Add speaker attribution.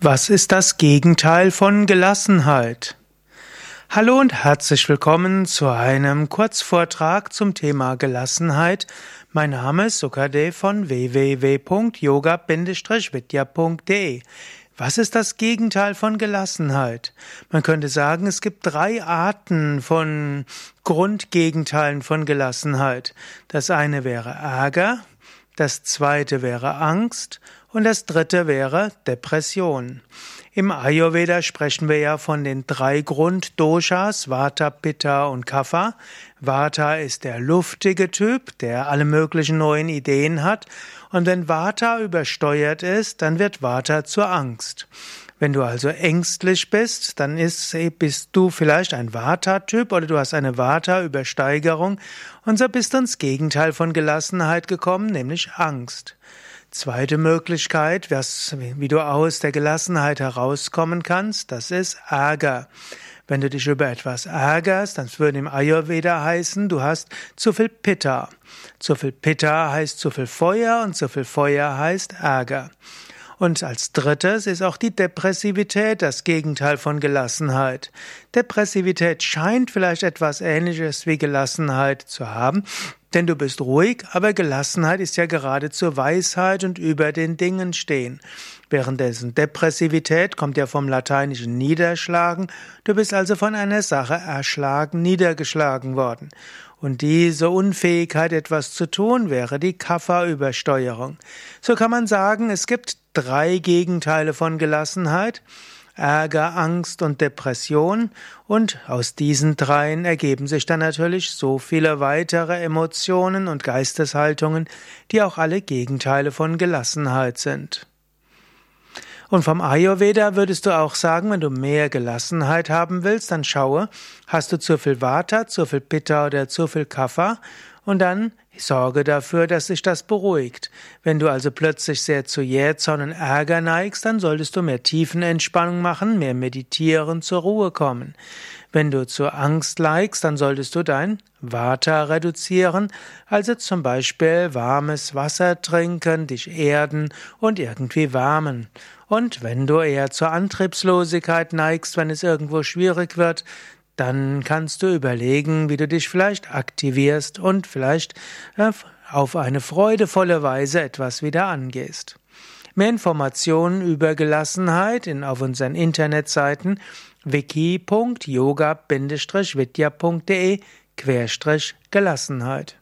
Speaker 1: Was ist das Gegenteil von Gelassenheit? Hallo und herzlich willkommen zu einem Kurzvortrag zum Thema Gelassenheit. Mein Name ist Sukade von www.yoga-vidya.de. Was ist das Gegenteil von Gelassenheit? Man könnte sagen, es gibt drei Arten von Grundgegenteilen von Gelassenheit. Das eine wäre Ärger, das zweite wäre Angst und das dritte wäre Depression. Im Ayurveda sprechen wir ja von den drei Grunddoshas, Vata, Pitta und Kapha. Vata ist der luftige Typ, der alle möglichen neuen Ideen hat. Und wenn Vata übersteuert ist, dann wird Vata zur Angst. Wenn du also ängstlich bist, dann ist, bist du vielleicht ein Vata-Typ oder du hast eine Vata-Übersteigerung und so bist du ins Gegenteil von Gelassenheit gekommen, nämlich Angst. Zweite Möglichkeit, wie du aus der Gelassenheit herauskommen kannst, das ist Ärger. Wenn du dich über etwas ärgerst, dann würde im Ayurveda heißen, du hast zu viel Pitta. Zu viel Pitta heißt zu viel Feuer und zu viel Feuer heißt Ärger. Und als drittes ist auch die Depressivität das Gegenteil von Gelassenheit. Depressivität scheint vielleicht etwas Ähnliches wie Gelassenheit zu haben, denn du bist ruhig, aber Gelassenheit ist ja geradezu Weisheit und über den Dingen stehen. Währenddessen Depressivität kommt ja vom lateinischen Niederschlagen, du bist also von einer Sache erschlagen, niedergeschlagen worden. Und diese Unfähigkeit, etwas zu tun, wäre die Kafferübersteuerung. So kann man sagen, es gibt drei Gegenteile von Gelassenheit. Ärger, Angst und Depression, und aus diesen dreien ergeben sich dann natürlich so viele weitere Emotionen und Geisteshaltungen, die auch alle Gegenteile von Gelassenheit sind. Und vom Ayurveda würdest du auch sagen, wenn du mehr Gelassenheit haben willst, dann schaue, hast du zu viel Vata, zu viel Pitta oder zu viel Kapha und dann sorge dafür, dass sich das beruhigt. Wenn du also plötzlich sehr zu Jähzorn und Ärger neigst, dann solltest du mehr Tiefenentspannung machen, mehr meditieren, zur Ruhe kommen. Wenn du zur Angst neigst, dann solltest du dein Vata reduzieren, also zum Beispiel warmes Wasser trinken, dich erden und irgendwie wärmen. Und wenn du eher zur Antriebslosigkeit neigst, wenn es irgendwo schwierig wird, dann kannst du überlegen, wie du dich vielleicht aktivierst und vielleicht äh, auf eine freudevolle Weise etwas wieder angehst. Mehr Informationen über Gelassenheit in, auf unseren Internetseiten wiki.yoga-vidya.de Gelassenheit